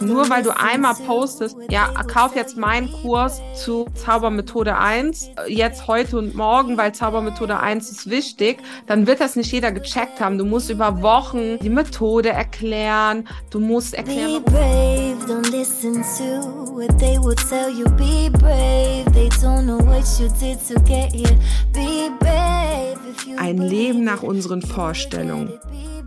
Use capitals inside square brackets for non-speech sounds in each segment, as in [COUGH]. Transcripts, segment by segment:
Nur weil du einmal postest, ja, kauf jetzt meinen Kurs zu Zaubermethode 1, jetzt heute und morgen, weil Zaubermethode 1 ist wichtig, dann wird das nicht jeder gecheckt haben. Du musst über Wochen die Methode erklären, du musst erklären. Ein Leben nach unseren Vorstellungen.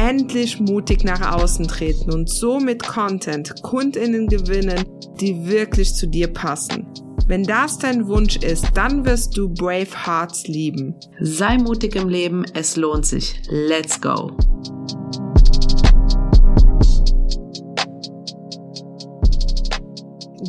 endlich mutig nach außen treten und so mit Content Kundinnen gewinnen, die wirklich zu dir passen. Wenn das dein Wunsch ist, dann wirst du Brave Hearts lieben. Sei mutig im Leben, es lohnt sich. Let's go!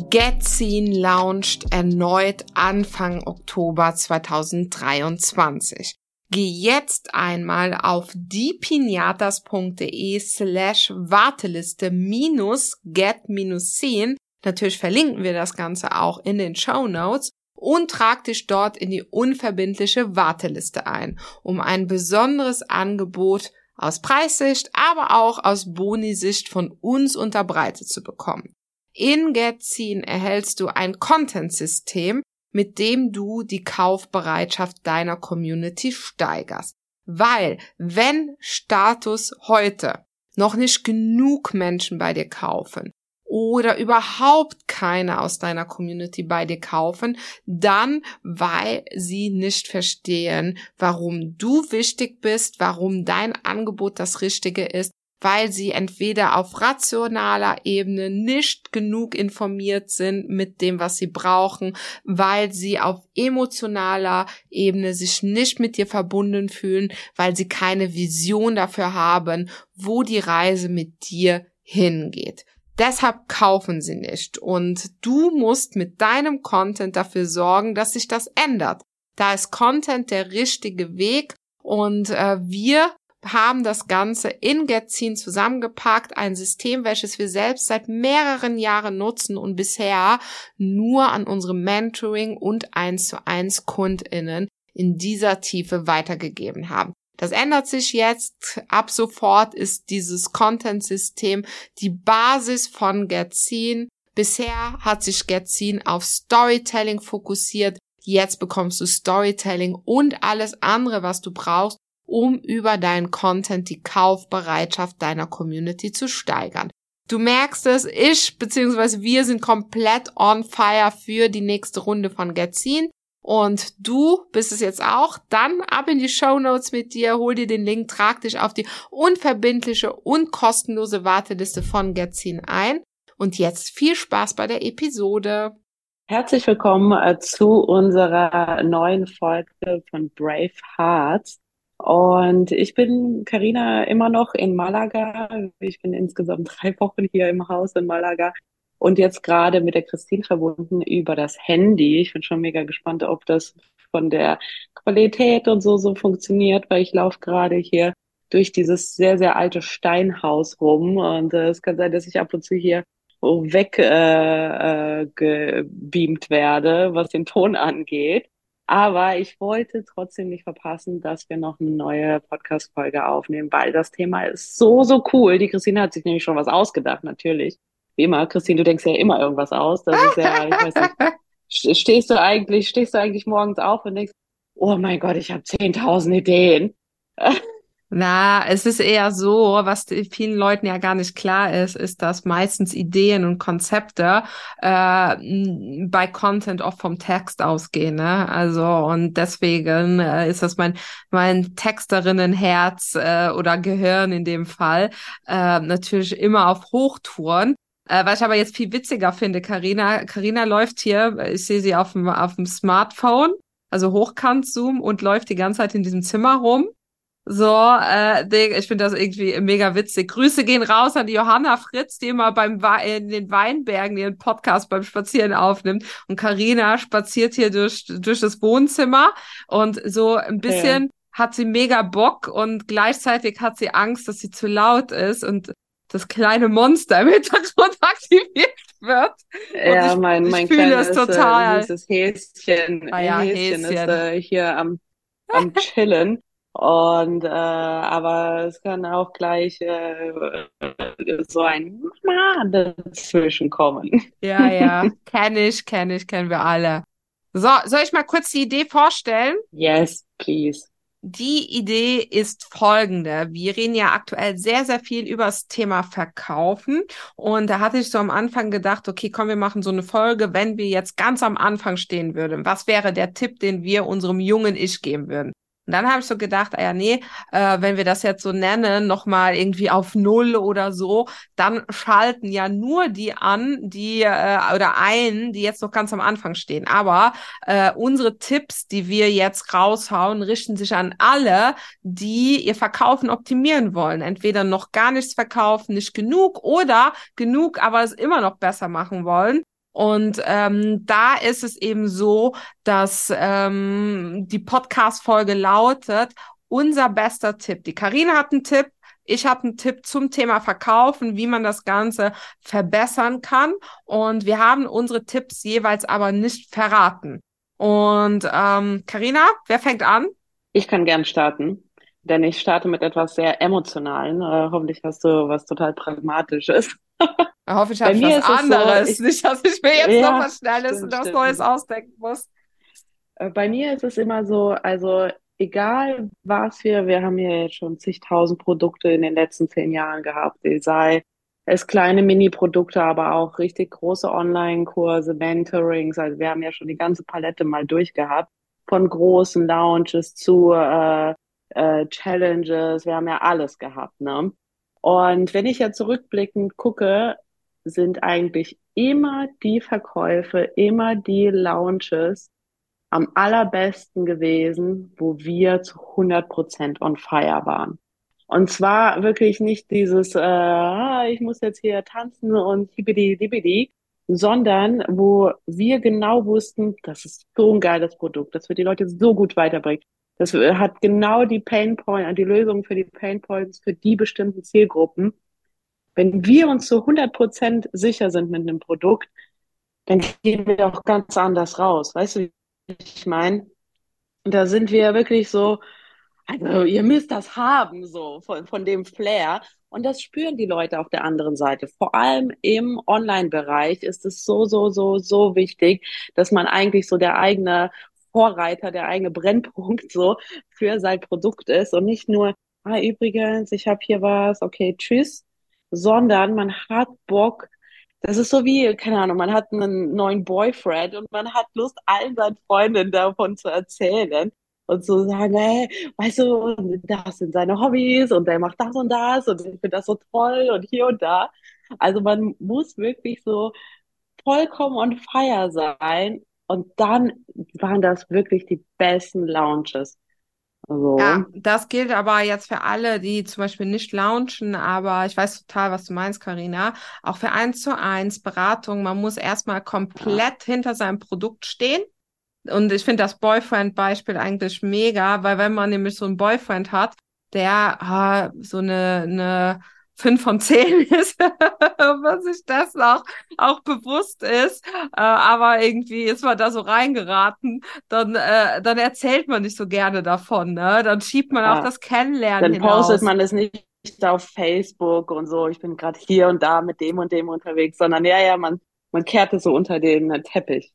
Get Seen launched erneut Anfang Oktober 2023. Geh jetzt einmal auf diepinatas.de slash Warteliste minus get minus 10. Natürlich verlinken wir das Ganze auch in den Show Notes und trag dich dort in die unverbindliche Warteliste ein, um ein besonderes Angebot aus Preissicht, aber auch aus Boni-Sicht von uns unterbreitet zu bekommen. In GetZine erhältst du ein Content-System, mit dem du die Kaufbereitschaft deiner Community steigerst. Weil, wenn Status heute noch nicht genug Menschen bei dir kaufen oder überhaupt keine aus deiner Community bei dir kaufen, dann weil sie nicht verstehen, warum du wichtig bist, warum dein Angebot das Richtige ist weil sie entweder auf rationaler Ebene nicht genug informiert sind mit dem, was sie brauchen, weil sie auf emotionaler Ebene sich nicht mit dir verbunden fühlen, weil sie keine Vision dafür haben, wo die Reise mit dir hingeht. Deshalb kaufen sie nicht und du musst mit deinem Content dafür sorgen, dass sich das ändert. Da ist Content der richtige Weg und äh, wir haben das Ganze in GetZine zusammengepackt, ein System, welches wir selbst seit mehreren Jahren nutzen und bisher nur an unsere Mentoring und 1 zu 1 KundInnen in dieser Tiefe weitergegeben haben. Das ändert sich jetzt. Ab sofort ist dieses Content-System die Basis von GetZine. Bisher hat sich GetZine auf Storytelling fokussiert. Jetzt bekommst du Storytelling und alles andere, was du brauchst, um über deinen Content die Kaufbereitschaft deiner Community zu steigern. Du merkst es, ich bzw. wir sind komplett on fire für die nächste Runde von Getzin. Und du bist es jetzt auch, dann ab in die Show Notes mit dir, hol dir den Link, trag dich auf die unverbindliche und kostenlose Warteliste von Getzin ein. Und jetzt viel Spaß bei der Episode. Herzlich willkommen äh, zu unserer neuen Folge von Brave Hearts. Und ich bin Karina immer noch in Malaga. Ich bin insgesamt [LAUGHS] drei Wochen hier im Haus in Malaga und jetzt gerade mit der Christine verbunden über das Handy. Ich bin schon mega gespannt, ob das von der Qualität und so so funktioniert, weil ich laufe gerade hier durch dieses sehr, sehr alte Steinhaus rum und äh, es kann sein, dass ich ab und zu hier weg äh, äh, werde, was den Ton angeht. Aber ich wollte trotzdem nicht verpassen, dass wir noch eine neue Podcast-Folge aufnehmen, weil das Thema ist so, so cool. Die Christine hat sich nämlich schon was ausgedacht, natürlich. Wie immer, Christine, du denkst ja immer irgendwas aus. Das ist ja, ich weiß nicht, [LAUGHS] stehst du eigentlich, stehst du eigentlich morgens auf und denkst, oh mein Gott, ich habe 10.000 Ideen. Na, es ist eher so, was vielen Leuten ja gar nicht klar ist, ist, dass meistens Ideen und Konzepte äh, bei Content oft vom Text ausgehen. Ne? Also und deswegen äh, ist das mein mein Texterinnenherz äh, oder Gehirn in dem Fall äh, natürlich immer auf Hochtouren. Äh, was ich aber jetzt viel witziger finde, Karina, Karina läuft hier, ich sehe sie auf dem auf dem Smartphone, also Hochkant Zoom und läuft die ganze Zeit in diesem Zimmer rum So, äh, ich finde das irgendwie mega witzig. Grüße gehen raus an die Johanna Fritz, die immer beim in den Weinbergen ihren Podcast beim Spazieren aufnimmt. Und Karina spaziert hier durch, durch das Wohnzimmer und so ein bisschen ja. hat sie mega Bock und gleichzeitig hat sie Angst, dass sie zu laut ist und das kleine Monster im Hintergrund [LAUGHS] aktiviert wird. Ja, ich, mein, mein ich kleines es äh, total. Äh, Häschen, ah, ja, Häschen, Häschen. ist äh, hier am, am Chillen. Und äh, aber es kann auch gleich äh, so ein Mama dazwischen kommen. Ja, ja, [LAUGHS] kenne ich, kenne ich, kennen wir alle. So, soll ich mal kurz die Idee vorstellen? Yes, please. Die Idee ist folgende. Wir reden ja aktuell sehr, sehr viel über das Thema Verkaufen. Und da hatte ich so am Anfang gedacht, okay, komm, wir machen so eine Folge, wenn wir jetzt ganz am Anfang stehen würden. Was wäre der Tipp, den wir unserem jungen Ich geben würden? Und dann habe ich so gedacht, ah ja, nee, äh, wenn wir das jetzt so nennen, nochmal irgendwie auf Null oder so, dann schalten ja nur die an, die äh, oder ein, die jetzt noch ganz am Anfang stehen. Aber äh, unsere Tipps, die wir jetzt raushauen, richten sich an alle, die ihr Verkaufen optimieren wollen. Entweder noch gar nichts verkaufen, nicht genug oder genug, aber es immer noch besser machen wollen. Und ähm, da ist es eben so, dass ähm, die Podcast-Folge lautet, unser bester Tipp. Die Karina hat einen Tipp, ich habe einen Tipp zum Thema Verkaufen, wie man das Ganze verbessern kann. Und wir haben unsere Tipps jeweils aber nicht verraten. Und ähm, Karina, wer fängt an? Ich kann gern starten, denn ich starte mit etwas sehr Emotionalen. Äh, hoffentlich hast du was total Pragmatisches. [LAUGHS] Hoffe ich habe was anderes. So, ich, nicht, dass ich mir jetzt ja, noch was Schnelles stimmt, und was. Neues ausdenken muss. Äh, bei mir ist es immer so, also egal was wir, wir haben ja jetzt schon zigtausend Produkte in den letzten zehn Jahren gehabt, sei es kleine Mini-Produkte, aber auch richtig große Online-Kurse, Mentorings, also wir haben ja schon die ganze Palette mal durchgehabt, von großen Lounges zu äh, äh, Challenges, wir haben ja alles gehabt, ne? Und wenn ich ja zurückblickend gucke, sind eigentlich immer die Verkäufe, immer die Launches am allerbesten gewesen, wo wir zu 100 Prozent on fire waren. Und zwar wirklich nicht dieses, äh, ah, ich muss jetzt hier tanzen und hibbidi dibbidi, sondern wo wir genau wussten, das ist so ein geiles Produkt, das wird die Leute so gut weiterbringen. Das hat genau die Pain Point, die Lösung für die Pain Points für die bestimmten Zielgruppen. Wenn wir uns zu 100 Prozent sicher sind mit einem Produkt, dann gehen wir auch ganz anders raus. Weißt du, wie ich meine? Da sind wir wirklich so, also ihr müsst das haben, so von, von dem Flair. Und das spüren die Leute auf der anderen Seite. Vor allem im Online-Bereich ist es so, so, so, so wichtig, dass man eigentlich so der eigene Vorreiter, der eigene Brennpunkt so für sein Produkt ist und nicht nur, ah, übrigens, ich habe hier was, okay, tschüss, sondern man hat Bock, das ist so wie, keine Ahnung, man hat einen neuen Boyfriend und man hat Lust, allen seinen Freundinnen davon zu erzählen und zu sagen, hey, weißt du, das sind seine Hobbys und der macht das und das und ich finde das so toll und hier und da. Also man muss wirklich so vollkommen on fire sein und dann waren das wirklich die besten Lounges. Also. Ja, das gilt aber jetzt für alle, die zum Beispiel nicht launchen, aber ich weiß total, was du meinst, Karina. Auch für eins zu eins Beratung, man muss erstmal komplett ja. hinter seinem Produkt stehen. Und ich finde das Boyfriend-Beispiel eigentlich mega, weil wenn man nämlich so einen Boyfriend hat, der ah, so eine, eine fünf von zehn [LAUGHS] ist, was sich das auch, auch bewusst ist. Äh, aber irgendwie ist man da so reingeraten, dann, äh, dann erzählt man nicht so gerne davon. Ne? Dann schiebt man ja. auch das Kennenlernen Dann hinaus. postet man es nicht auf Facebook und so, ich bin gerade hier und da mit dem und dem unterwegs, sondern ja, ja, man, man kehrt es so unter den Teppich.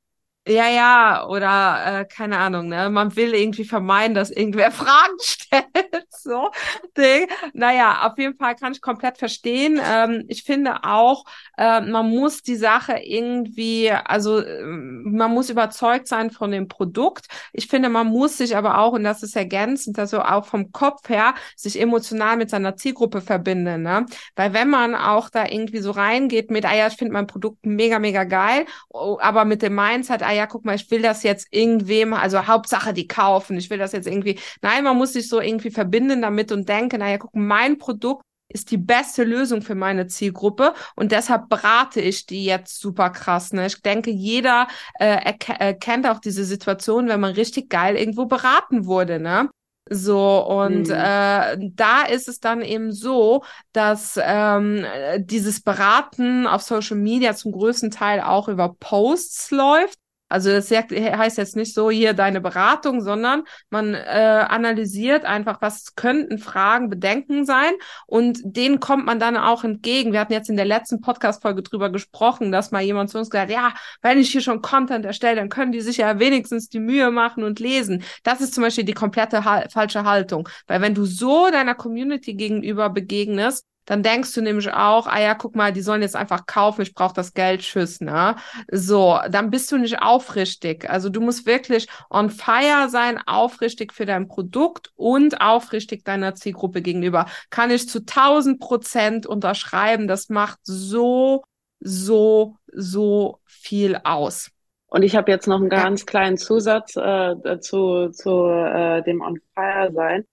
Ja, ja, oder äh, keine Ahnung, ne? Man will irgendwie vermeiden, dass irgendwer [LAUGHS] Fragen stellt. so. Ding. Naja, auf jeden Fall kann ich komplett verstehen. Ähm, ich finde auch, äh, man muss die Sache irgendwie, also äh, man muss überzeugt sein von dem Produkt. Ich finde, man muss sich aber auch, und das ist ergänzend, also auch vom Kopf her, sich emotional mit seiner Zielgruppe verbinden. Ne? Weil wenn man auch da irgendwie so reingeht mit, ah ja, ich finde mein Produkt mega, mega geil, oh, aber mit dem Mindset, ah ja, guck mal, ich will das jetzt irgendwem, also Hauptsache die kaufen, ich will das jetzt irgendwie, nein, man muss sich so irgendwie verbinden damit und denke, naja, guck, mein Produkt ist die beste Lösung für meine Zielgruppe und deshalb berate ich die jetzt super krass. Ne? Ich denke, jeder äh, erkennt auch diese Situation, wenn man richtig geil irgendwo beraten wurde. Ne? So, und mhm. äh, da ist es dann eben so, dass ähm, dieses Beraten auf Social Media zum größten Teil auch über Posts läuft. Also das heißt jetzt nicht so hier deine Beratung, sondern man äh, analysiert einfach, was könnten Fragen, Bedenken sein und denen kommt man dann auch entgegen. Wir hatten jetzt in der letzten Podcast-Folge drüber gesprochen, dass mal jemand zu uns gesagt hat, ja, wenn ich hier schon Content erstelle, dann können die sich ja wenigstens die Mühe machen und lesen. Das ist zum Beispiel die komplette ha falsche Haltung, weil wenn du so deiner Community gegenüber begegnest, dann denkst du nämlich auch, ah ja, guck mal, die sollen jetzt einfach kaufen, ich brauche das Geld, tschüss, ne? So, dann bist du nicht aufrichtig. Also du musst wirklich on fire sein, aufrichtig für dein Produkt und aufrichtig deiner Zielgruppe gegenüber. Kann ich zu 1000 Prozent unterschreiben. Das macht so, so, so viel aus. Und ich habe jetzt noch einen ganz kleinen Zusatz äh, zu, zu äh, dem On Fire sein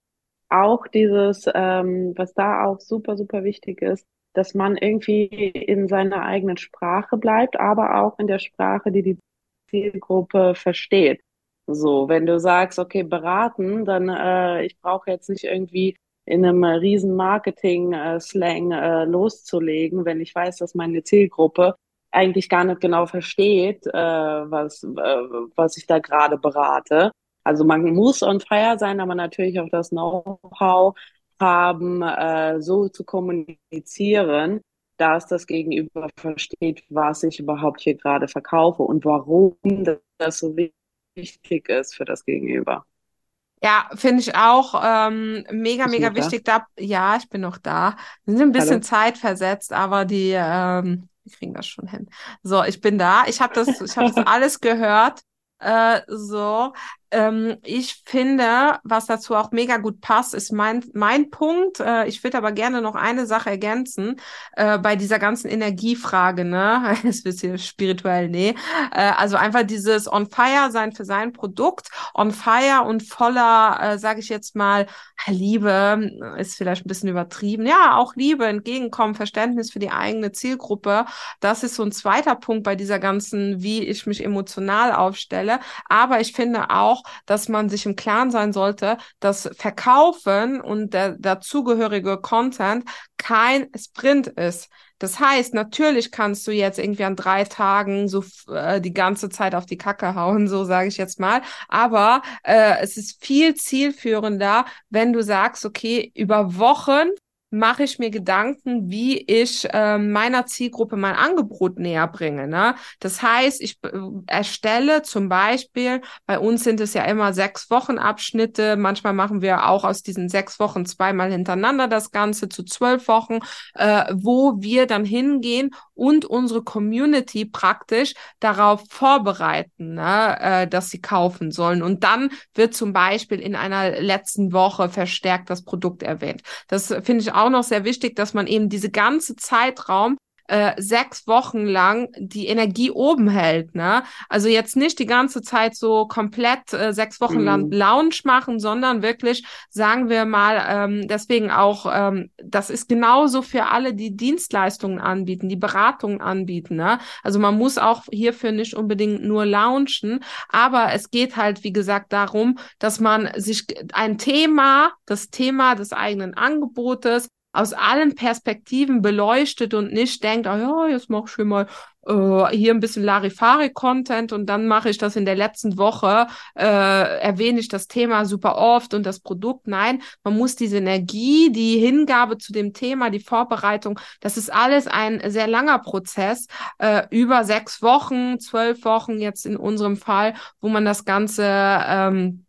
auch dieses, ähm, was da auch super, super wichtig ist, dass man irgendwie in seiner eigenen Sprache bleibt, aber auch in der Sprache, die die Zielgruppe versteht. So, wenn du sagst, okay, beraten, dann äh, ich brauche jetzt nicht irgendwie in einem riesen Marketing-Slang äh, loszulegen, wenn ich weiß, dass meine Zielgruppe eigentlich gar nicht genau versteht, äh, was, äh, was ich da gerade berate. Also man muss on fire sein, aber natürlich auch das Know-how haben, äh, so zu kommunizieren, dass das Gegenüber versteht, was ich überhaupt hier gerade verkaufe und warum das so wichtig ist für das Gegenüber. Ja, finde ich auch ähm, mega, mega wichtig. Da? da, ja, ich bin noch da. Wir sind ein bisschen Hallo. zeitversetzt, aber die, ähm, die kriegen das schon hin. So, ich bin da. Ich habe das, ich habe das [LAUGHS] alles gehört. Äh, so, ähm, ich finde, was dazu auch mega gut passt, ist mein, mein Punkt. Äh, ich würde aber gerne noch eine Sache ergänzen äh, bei dieser ganzen Energiefrage, ne? [LAUGHS] Es wird hier spirituell, nee. Äh, also einfach dieses on fire sein für sein Produkt, on fire und voller, äh, sage ich jetzt mal, Liebe ist vielleicht ein bisschen übertrieben. Ja, auch Liebe, Entgegenkommen, Verständnis für die eigene Zielgruppe. Das ist so ein zweiter Punkt bei dieser ganzen, wie ich mich emotional aufstelle. Aber ich finde auch, dass man sich im Klaren sein sollte, dass Verkaufen und der dazugehörige Content kein Sprint ist. Das heißt, natürlich kannst du jetzt irgendwie an drei Tagen so äh, die ganze Zeit auf die Kacke hauen, so sage ich jetzt mal. Aber äh, es ist viel zielführender, wenn du sagst, okay, über Wochen mache ich mir Gedanken, wie ich äh, meiner Zielgruppe mein Angebot näher bringe. Ne? Das heißt, ich äh, erstelle zum Beispiel, bei uns sind es ja immer sechs Wochen Abschnitte, manchmal machen wir auch aus diesen sechs Wochen zweimal hintereinander das Ganze zu zwölf Wochen, äh, wo wir dann hingehen und unsere Community praktisch darauf vorbereiten, ne, äh, dass sie kaufen sollen. Und dann wird zum Beispiel in einer letzten Woche verstärkt das Produkt erwähnt. Das finde ich auch noch sehr wichtig, dass man eben diese ganze Zeitraum äh, sechs Wochen lang die Energie oben hält. Ne? Also jetzt nicht die ganze Zeit so komplett äh, sechs Wochen mhm. lang Lounge machen, sondern wirklich, sagen wir mal, ähm, deswegen auch, ähm, das ist genauso für alle, die Dienstleistungen anbieten, die Beratungen anbieten. Ne? Also man muss auch hierfür nicht unbedingt nur launchen, aber es geht halt, wie gesagt, darum, dass man sich ein Thema, das Thema des eigenen Angebotes aus allen Perspektiven beleuchtet und nicht denkt, ah ja, jetzt mach ich mal äh, hier ein bisschen Larifari-Content und dann mache ich das in der letzten Woche, äh, erwähne ich das Thema super oft und das Produkt. Nein, man muss diese Energie, die Hingabe zu dem Thema, die Vorbereitung, das ist alles ein sehr langer Prozess, äh, über sechs Wochen, zwölf Wochen jetzt in unserem Fall, wo man das Ganze ähm,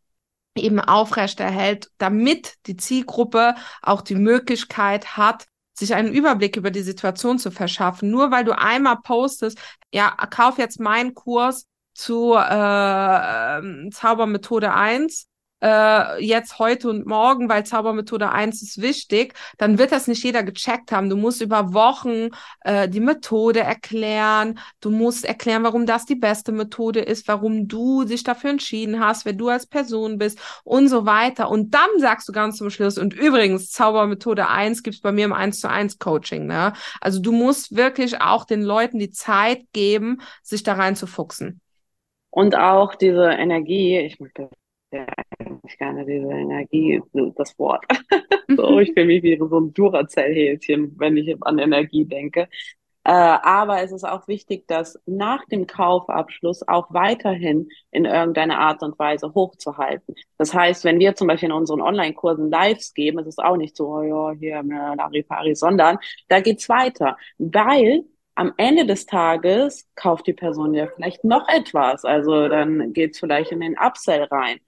eben aufrechterhält, damit die Zielgruppe auch die Möglichkeit hat, sich einen Überblick über die Situation zu verschaffen. Nur weil du einmal postest, ja, kauf jetzt meinen Kurs zu äh, Zaubermethode 1 äh, jetzt heute und morgen, weil Zaubermethode 1 ist wichtig, dann wird das nicht jeder gecheckt haben. Du musst über Wochen äh, die Methode erklären, du musst erklären, warum das die beste Methode ist, warum du dich dafür entschieden hast, wer du als Person bist und so weiter. Und dann sagst du ganz zum Schluss, und übrigens, Zaubermethode 1 gibt's bei mir im 1 zu 1 Coaching. Ne? Also du musst wirklich auch den Leuten die Zeit geben, sich da reinzufuchsen. Und auch diese Energie, ich mag das ja eigentlich gerne, diese Energie, das Wort. [LAUGHS] so, ich fühle mich wie so ein Duracell-Häschen, wenn ich an Energie denke. Äh, aber es ist auch wichtig, das nach dem Kaufabschluss auch weiterhin in irgendeiner Art und Weise hochzuhalten. Das heißt, wenn wir zum Beispiel in unseren Online-Kursen Lives geben, ist es auch nicht so, oh ja, hier, Larifari, sondern da geht's weiter. Weil am Ende des Tages kauft die Person ja vielleicht noch etwas. Also dann geht's vielleicht in den Upsell rein.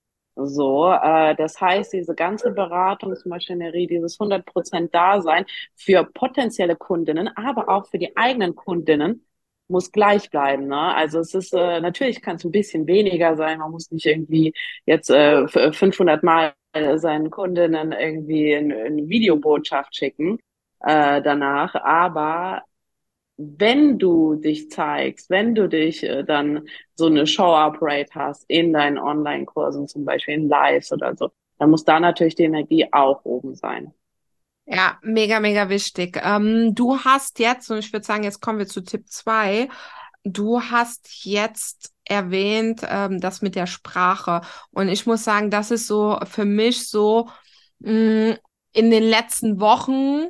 So, äh, das heißt, diese ganze Beratungsmaschinerie, dieses 100% Dasein für potenzielle Kundinnen, aber auch für die eigenen Kundinnen muss gleich bleiben. Ne? Also es ist äh, natürlich kann es ein bisschen weniger sein. Man muss nicht irgendwie jetzt äh, 500 Mal seinen Kundinnen irgendwie eine, eine Videobotschaft schicken äh, danach, aber wenn du dich zeigst, wenn du dich äh, dann so eine Show-Up-Rate hast in deinen Online-Kursen, zum Beispiel in Lives oder so, dann muss da natürlich die Energie auch oben sein. Ja, mega, mega wichtig. Ähm, du hast jetzt, und ich würde sagen, jetzt kommen wir zu Tipp zwei. Du hast jetzt erwähnt, ähm, das mit der Sprache. Und ich muss sagen, das ist so für mich so mh, mm, in den letzten Wochen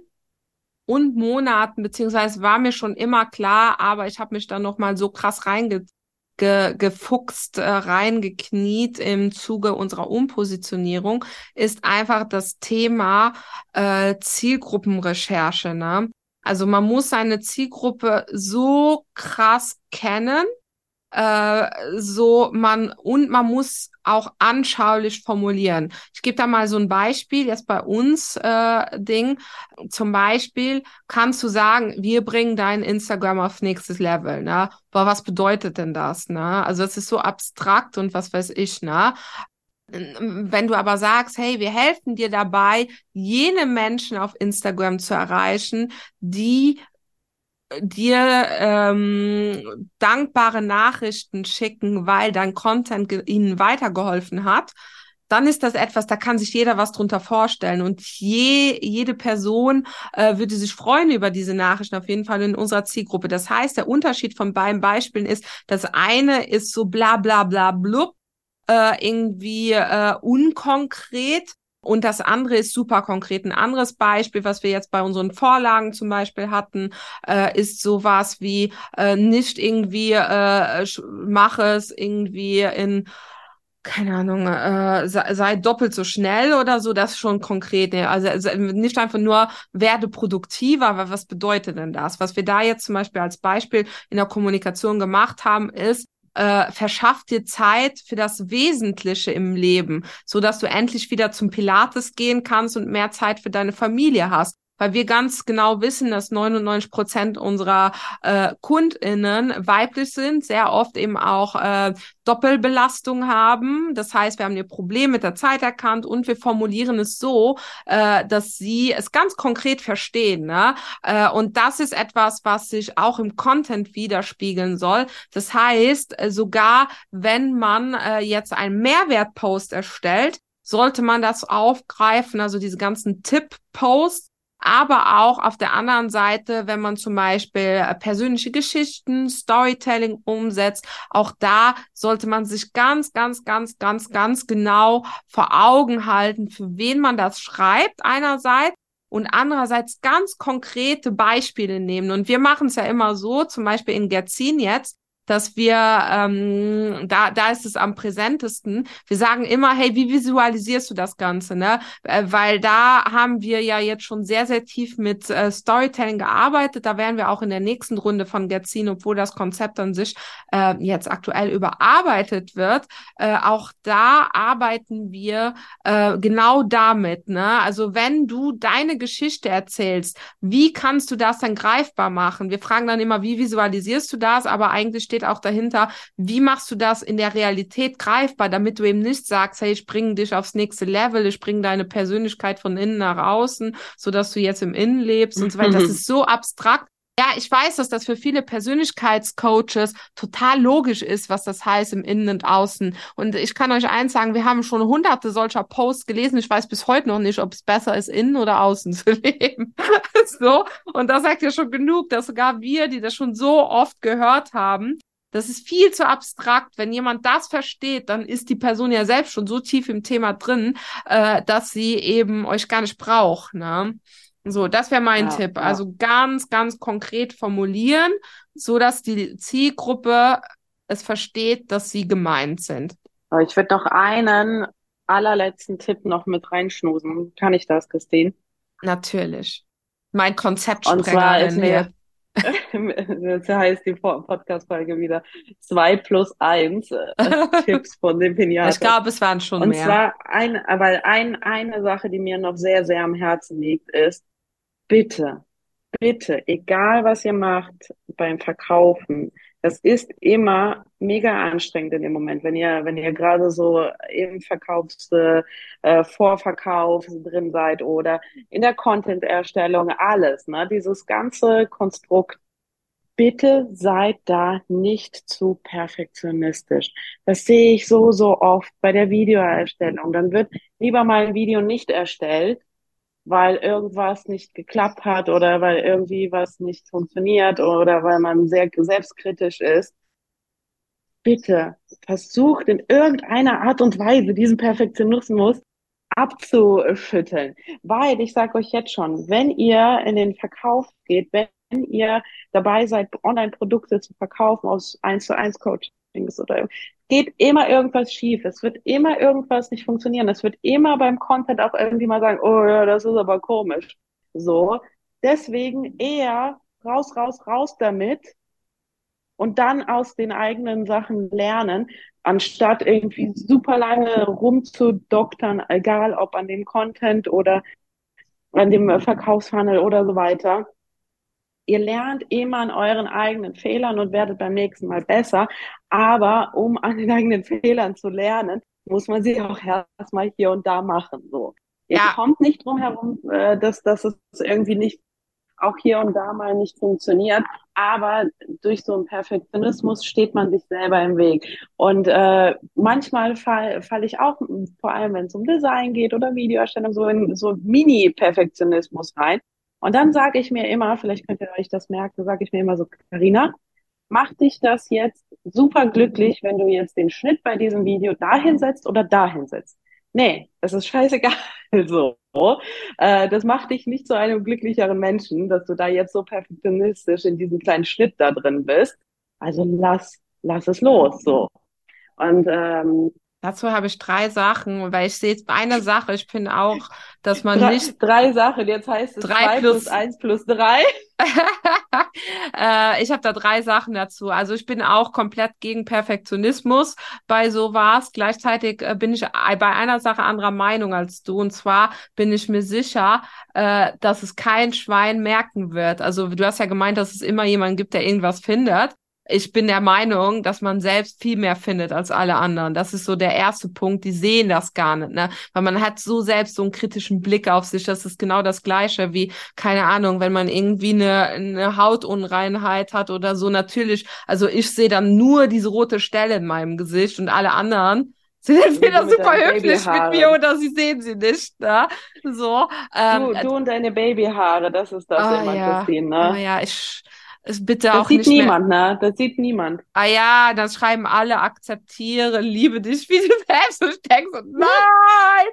und Monaten, beziehungsweise war mir schon immer klar, aber ich habe mich dann nochmal so krass reinge ge, äh, reingekniet im Zuge unserer Umpositionierung, ist einfach das Thema äh, Zielgruppenrecherche. Ne? Also man muss seine Zielgruppe so krass kennen, äh, so man und man muss auch anschaulich formulieren. Ich gebe da mal so ein Beispiel jetzt bei uns äh, Ding. Zum Beispiel kannst du sagen, wir bringen dein Instagram auf nächstes Level. Ne? Aber was bedeutet denn das? Ne? Also es ist so abstrakt und was weiß ich. Ne? Wenn du aber sagst, hey, wir helfen dir dabei, jene Menschen auf Instagram zu erreichen, die dir ähm, dankbare Nachrichten schicken, weil dein Content ihnen weitergeholfen hat, dann ist das etwas, da kann sich jeder was drunter vorstellen. Und je, jede Person äh, würde sich freuen über diese Nachrichten, auf jeden Fall in unserer Zielgruppe. Das heißt, der Unterschied von beiden Beispielen ist, das eine ist so bla bla bla blub, äh, irgendwie äh, unkonkret und das andere ist super konkret. Ein anderes Beispiel, was wir jetzt bei unseren Vorlagen zum Beispiel hatten, äh, ist sowas wie äh, nicht irgendwie äh, mach es irgendwie in keine Ahnung, äh, sei, sei doppelt so schnell oder so, das schon konkret. Also, also nicht einfach nur werde produktiver, aber was bedeutet denn das? Was wir da jetzt zum Beispiel als Beispiel in der Kommunikation gemacht haben, ist, äh, verschafft dir Zeit für das Wesentliche im Leben, so dass du endlich wieder zum Pilates gehen kannst und mehr Zeit für deine Familie hast weil wir ganz genau wissen, dass 99 Prozent unserer äh, KundInnen weiblich sind, sehr oft eben auch äh, Doppelbelastung haben. Das heißt, wir haben ihr Problem mit der Zeit erkannt und wir formulieren es so, äh, dass sie es ganz konkret verstehen. Ne? Äh, und das ist etwas, was sich auch im Content widerspiegeln soll. Das heißt, äh, sogar wenn man äh, jetzt einen Mehrwertpost erstellt, sollte man das aufgreifen, also diese ganzen Tipp-Posts, aber auch auf der anderen Seite, wenn man zum Beispiel äh, persönliche Geschichten, Storytelling umsetzt, auch da sollte man sich ganz, ganz, ganz, ganz, ganz genau vor Augen halten, für wen man das schreibt einerseits und andererseits ganz konkrete Beispiele nehmen. Und wir machen es ja immer so, zum Beispiel in Gerzin jetzt, dass wir, ähm, da, da ist es am präsentesten. Wir sagen immer, hey, wie visualisierst du das Ganze, ne? Äh, weil da haben wir ja jetzt schon sehr, sehr tief mit äh, Storytelling gearbeitet. Da werden wir auch in der nächsten Runde von Getzin, obwohl das Konzept an sich äh, jetzt aktuell überarbeitet wird, äh, auch da arbeiten wir äh, genau damit, ne? Also wenn du deine Geschichte erzählst, wie kannst du das dann greifbar machen? Wir fragen dann immer, wie visualisierst du das? Aber eigentlich steht steht auch dahinter, wie machst du das in der Realität greifbar, damit du eben nicht sagst, hey, ich bringe dich aufs nächste Level, ich bringe deine Persönlichkeit von innen nach außen, so dass du jetzt im Innen lebst und so weiter. Das [LAUGHS] ist so abstrakt. Ja, ich weiß, dass das für viele Persönlichkeitscoaches total logisch ist, was das heißt im Innen und Außen. Und ich kann euch eins sagen, wir haben schon hunderte solcher Posts gelesen. Ich weiß bis heute noch nicht, ob es besser ist, innen oder außen zu [LAUGHS] leben. so. Und das sagt ja schon genug, dass sogar wir, die das schon so oft gehört haben, das ist viel zu abstrakt. Wenn jemand das versteht, dann ist die Person ja selbst schon so tief im Thema drin, äh, dass sie eben euch gar nicht braucht. Ne? So, das wäre mein ja, Tipp. Ja. Also ganz, ganz konkret formulieren, so dass die Zielgruppe es versteht, dass sie gemeint sind. Ich würde noch einen allerletzten Tipp noch mit reinschnusen. Kann ich das, Christine? Natürlich. Mein Konzept Und zwar ist mir, [LAUGHS] das heißt die Podcast-Folge wieder zwei plus eins äh, [LAUGHS] Tipps von dem Pinata. Ich glaube, es waren schon Und mehr. Und zwar ein, weil ein, eine Sache, die mir noch sehr, sehr am Herzen liegt, ist, bitte, bitte, egal was ihr macht beim Verkaufen, das ist immer mega anstrengend in dem Moment, wenn ihr, wenn ihr gerade so im Verkaufs, äh, Vorverkauf drin seid oder in der Content-Erstellung, alles, ne, dieses ganze Konstrukt. Bitte seid da nicht zu perfektionistisch. Das sehe ich so, so oft bei der Videoerstellung. Dann wird lieber mal ein Video nicht erstellt, weil irgendwas nicht geklappt hat oder weil irgendwie was nicht funktioniert oder weil man sehr selbstkritisch ist. Bitte versucht in irgendeiner Art und Weise diesen Perfektionismus abzuschütteln. Weil ich sage euch jetzt schon, wenn ihr in den Verkauf geht, wenn ihr dabei seid, Online-Produkte zu verkaufen aus 1 zu 1 Coachings oder geht immer irgendwas schief. Es wird immer irgendwas nicht funktionieren. Es wird immer beim Content auch irgendwie mal sagen, oh ja, das ist aber komisch. So. Deswegen eher raus, raus, raus damit und dann aus den eigenen Sachen lernen, anstatt irgendwie super lange rumzudoktern, egal ob an dem Content oder an dem Verkaufsfunnel oder so weiter Ihr lernt immer an euren eigenen Fehlern und werdet beim nächsten Mal besser. Aber um an den eigenen Fehlern zu lernen, muss man sie auch erstmal hier und da machen. So. Ihr ja. kommt nicht drum herum, äh, dass, dass es irgendwie nicht auch hier und da mal nicht funktioniert. Aber durch so einen Perfektionismus steht man sich selber im Weg. Und äh, manchmal falle fall ich auch, vor allem wenn es um Design geht oder Videoerstellung, so in so Mini-Perfektionismus rein. Und dann sage ich mir immer, vielleicht könnt ihr euch das merken, sage ich mir immer so, Karina, macht dich das jetzt super glücklich, wenn du jetzt den Schnitt bei diesem Video dahin setzt oder dahin setzt. Nee, das ist scheißegal [LAUGHS] so. Äh, das macht dich nicht zu einem glücklicheren Menschen, dass du da jetzt so perfektionistisch in diesem kleinen Schnitt da drin bist. Also lass, lass es los so. Und ähm, Dazu habe ich drei Sachen, weil ich sehe jetzt eine Sache, ich finde auch, dass man drei, nicht. Drei Sachen, jetzt heißt es drei plus, plus eins plus drei. [LAUGHS] äh, ich habe da drei Sachen dazu. Also ich bin auch komplett gegen Perfektionismus bei sowas. Gleichzeitig äh, bin ich bei einer Sache anderer Meinung als du. Und zwar bin ich mir sicher, äh, dass es kein Schwein merken wird. Also du hast ja gemeint, dass es immer jemanden gibt, der irgendwas findet ich bin der Meinung, dass man selbst viel mehr findet als alle anderen. Das ist so der erste Punkt. Die sehen das gar nicht, ne? Weil man hat so selbst so einen kritischen Blick auf sich. Das ist genau das Gleiche wie, keine Ahnung, wenn man irgendwie eine, eine Hautunreinheit hat oder so. Natürlich, also ich sehe dann nur diese rote Stelle in meinem Gesicht und alle anderen [LAUGHS] sind entweder super höflich mit mir oder sie sehen sie nicht. Ne? So, ähm, du, du und deine Babyhaare, das ist das ah, immer, ja. Christine. Ne? Ah, ja, ich es bitte das auch sieht nicht niemand, mehr. ne? Das sieht niemand. Ah ja, das schreiben alle, akzeptiere, liebe dich, wie du selbst und denkst, nein!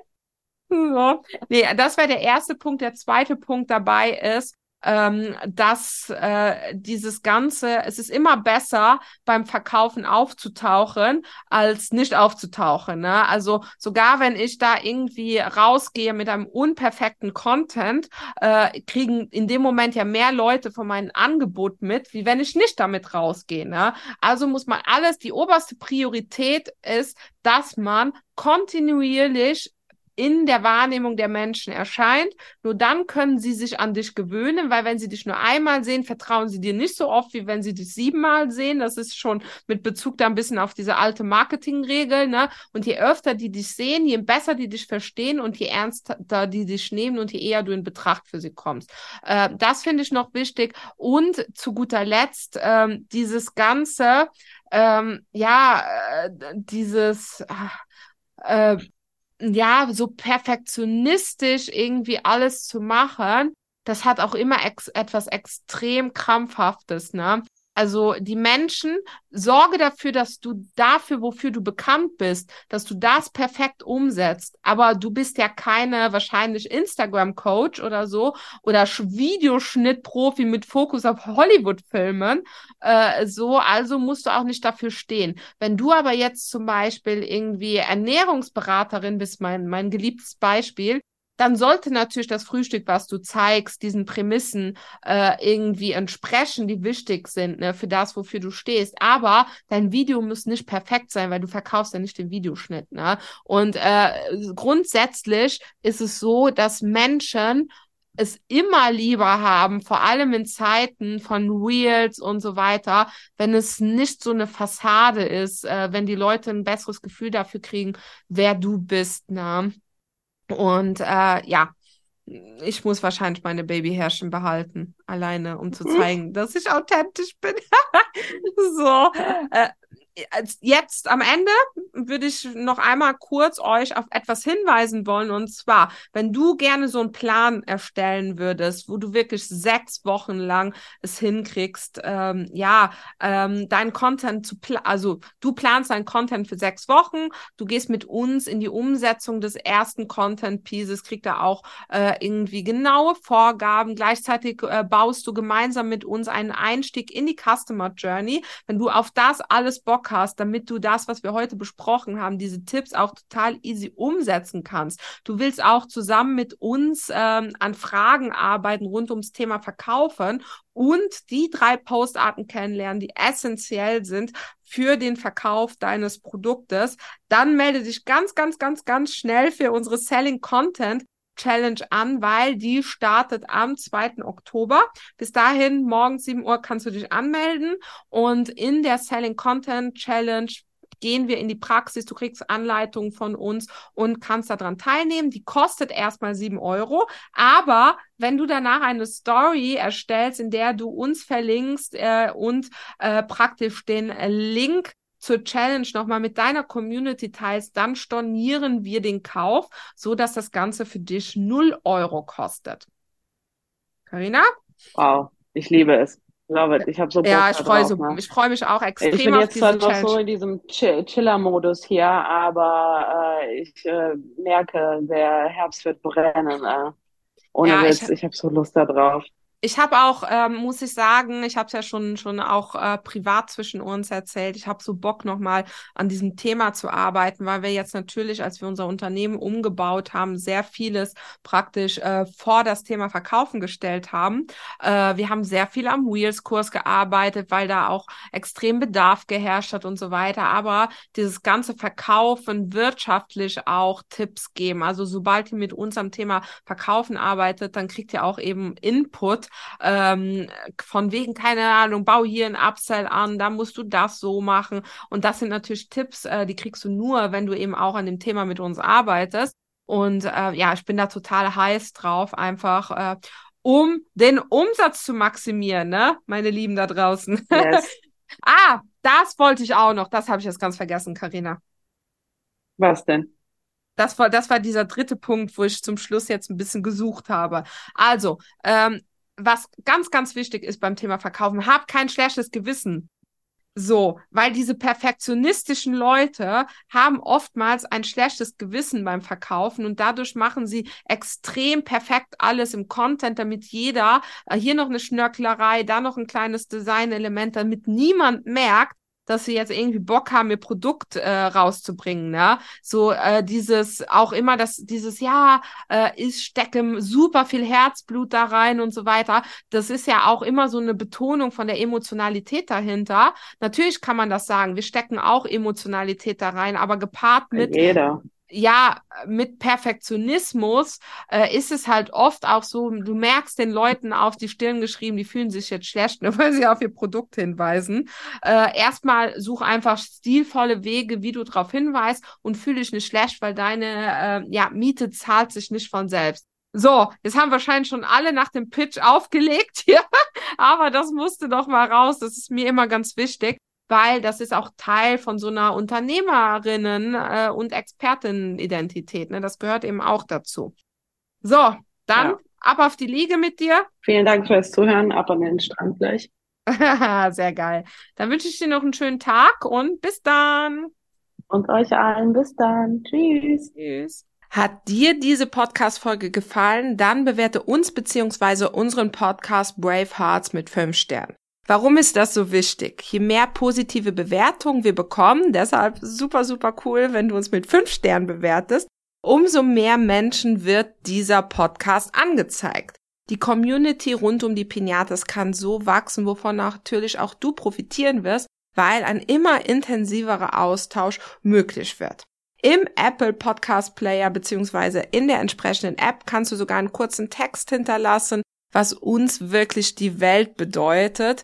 So. Nee, das wäre der erste Punkt. Der zweite Punkt dabei ist, ähm, dass äh, dieses Ganze, es ist immer besser beim Verkaufen aufzutauchen, als nicht aufzutauchen. Ne? Also sogar wenn ich da irgendwie rausgehe mit einem unperfekten Content, äh, kriegen in dem Moment ja mehr Leute von meinem Angebot mit, wie wenn ich nicht damit rausgehe. Ne? Also muss man alles, die oberste Priorität ist, dass man kontinuierlich in der Wahrnehmung der Menschen erscheint. Nur dann können sie sich an dich gewöhnen, weil wenn sie dich nur einmal sehen, vertrauen sie dir nicht so oft, wie wenn sie dich siebenmal sehen. Das ist schon mit Bezug da ein bisschen auf diese alte Marketingregel. Ne? Und je öfter die dich sehen, je besser die dich verstehen und je ernster die dich nehmen und je eher du in Betracht für sie kommst. Äh, das finde ich noch wichtig. Und zu guter Letzt ähm, dieses ganze, ähm, ja, äh, dieses, äh, ja, so perfektionistisch irgendwie alles zu machen, das hat auch immer ex etwas extrem krampfhaftes, ne? Also die Menschen, sorge dafür, dass du dafür, wofür du bekannt bist, dass du das perfekt umsetzt. Aber du bist ja keine wahrscheinlich Instagram-Coach oder so oder Videoschnittprofi mit Fokus auf Hollywood-Filmen. Äh, so, also musst du auch nicht dafür stehen. Wenn du aber jetzt zum Beispiel irgendwie Ernährungsberaterin bist, mein, mein geliebtes Beispiel, dann sollte natürlich das Frühstück, was du zeigst, diesen Prämissen äh, irgendwie entsprechen, die wichtig sind ne, für das, wofür du stehst. Aber dein Video muss nicht perfekt sein, weil du verkaufst ja nicht den Videoschnitt. Ne? Und äh, grundsätzlich ist es so, dass Menschen es immer lieber haben, vor allem in Zeiten von Reels und so weiter, wenn es nicht so eine Fassade ist, äh, wenn die Leute ein besseres Gefühl dafür kriegen, wer du bist. Ne? Und äh, ja, ich muss wahrscheinlich meine Babyhärchen behalten, alleine, um zu zeigen, dass ich authentisch bin. [LAUGHS] so, äh, jetzt am Ende würde ich noch einmal kurz euch auf etwas hinweisen wollen. Und zwar, wenn du gerne so einen Plan erstellen würdest, wo du wirklich sechs Wochen lang es hinkriegst, ähm, ja, ähm, dein Content zu, also du planst dein Content für sechs Wochen, du gehst mit uns in die Umsetzung des ersten Content Pieces, kriegt da auch äh, irgendwie genaue Vorgaben. Gleichzeitig äh, baust du gemeinsam mit uns einen Einstieg in die Customer Journey. Wenn du auf das alles Bock Bock hast, damit du das, was wir heute besprochen haben, diese Tipps auch total easy umsetzen kannst. Du willst auch zusammen mit uns ähm, an Fragen arbeiten rund ums Thema Verkaufen und die drei Postarten kennenlernen, die essentiell sind für den Verkauf deines Produktes, dann melde dich ganz, ganz, ganz, ganz schnell für unsere Selling Content Challenge an, weil die startet am 2. Oktober. Bis dahin, morgen 7 Uhr kannst du dich anmelden und in der Selling Content Challenge gehen wir in die Praxis, du kriegst Anleitungen von uns und kannst daran teilnehmen. Die kostet erstmal 7 Euro, aber wenn du danach eine Story erstellst, in der du uns verlinkst äh, und äh, praktisch den Link zur Challenge nochmal mit deiner Community teilst, dann stornieren wir den Kauf, so dass das Ganze für dich 0 Euro kostet. Karina? Wow, ich liebe es. Love it. Ich habe so Bock Ja, ich freue so, ne? ich freu mich auch extrem Ich bin jetzt zwar noch so in diesem Chiller-Modus hier, aber äh, ich äh, merke, der Herbst wird brennen. Äh. Ohne ja, Witz, ich, ich habe so Lust da drauf. Ich habe auch, ähm, muss ich sagen, ich habe es ja schon schon auch äh, privat zwischen uns erzählt. Ich habe so Bock nochmal an diesem Thema zu arbeiten, weil wir jetzt natürlich, als wir unser Unternehmen umgebaut haben, sehr vieles praktisch äh, vor das Thema Verkaufen gestellt haben. Äh, wir haben sehr viel am Wheels-Kurs gearbeitet, weil da auch extrem Bedarf geherrscht hat und so weiter. Aber dieses ganze Verkaufen wirtschaftlich auch Tipps geben. Also sobald ihr mit uns am Thema Verkaufen arbeitet, dann kriegt ihr auch eben Input ähm, von wegen, keine Ahnung, bau hier ein Upsell an, da musst du das so machen. Und das sind natürlich Tipps, äh, die kriegst du nur, wenn du eben auch an dem Thema mit uns arbeitest. Und äh, ja, ich bin da total heiß drauf, einfach äh, um den Umsatz zu maximieren, ne, meine Lieben da draußen. Yes. [LAUGHS] ah, das wollte ich auch noch. Das habe ich jetzt ganz vergessen, Karina. Was denn? Das war, das war dieser dritte Punkt, wo ich zum Schluss jetzt ein bisschen gesucht habe. Also, ähm, was ganz, ganz wichtig ist beim Thema Verkaufen, hab kein schlechtes Gewissen. So, weil diese perfektionistischen Leute haben oftmals ein schlechtes Gewissen beim Verkaufen und dadurch machen sie extrem perfekt alles im Content, damit jeder, äh, hier noch eine Schnörklerei, da noch ein kleines Designelement, damit niemand merkt, dass sie jetzt irgendwie Bock haben, ihr Produkt äh, rauszubringen, ne? So äh, dieses auch immer das dieses ja, äh, ich stecke super viel Herzblut da rein und so weiter. Das ist ja auch immer so eine Betonung von der Emotionalität dahinter. Natürlich kann man das sagen, wir stecken auch Emotionalität da rein, aber gepaart mit Jeder ja, mit Perfektionismus äh, ist es halt oft auch so, du merkst den Leuten auf die Stirn geschrieben, die fühlen sich jetzt schlecht, [LAUGHS] nur weil sie auf ihr Produkt hinweisen. Äh, erstmal such einfach stilvolle Wege, wie du darauf hinweist und fühle dich nicht schlecht, weil deine äh, ja, Miete zahlt sich nicht von selbst. So, jetzt haben wahrscheinlich schon alle nach dem Pitch aufgelegt hier, [LAUGHS] aber das musste doch mal raus. Das ist mir immer ganz wichtig weil das ist auch Teil von so einer Unternehmerinnen- äh, und Expertinnen-Identität. Ne? Das gehört eben auch dazu. So, dann ja. ab auf die Liege mit dir. Vielen Dank fürs Zuhören. Ab an den Strand gleich. [LAUGHS] Sehr geil. Dann wünsche ich dir noch einen schönen Tag und bis dann. Und euch allen bis dann. Tschüss. Tschüss. Hat dir diese Podcast-Folge gefallen? Dann bewerte uns beziehungsweise unseren Podcast Brave Hearts mit fünf Sternen. Warum ist das so wichtig? Je mehr positive Bewertungen wir bekommen, deshalb super, super cool, wenn du uns mit fünf Sternen bewertest, umso mehr Menschen wird dieser Podcast angezeigt. Die Community rund um die Pinatas kann so wachsen, wovon natürlich auch du profitieren wirst, weil ein immer intensiverer Austausch möglich wird. Im Apple Podcast Player beziehungsweise in der entsprechenden App kannst du sogar einen kurzen Text hinterlassen, was uns wirklich die Welt bedeutet.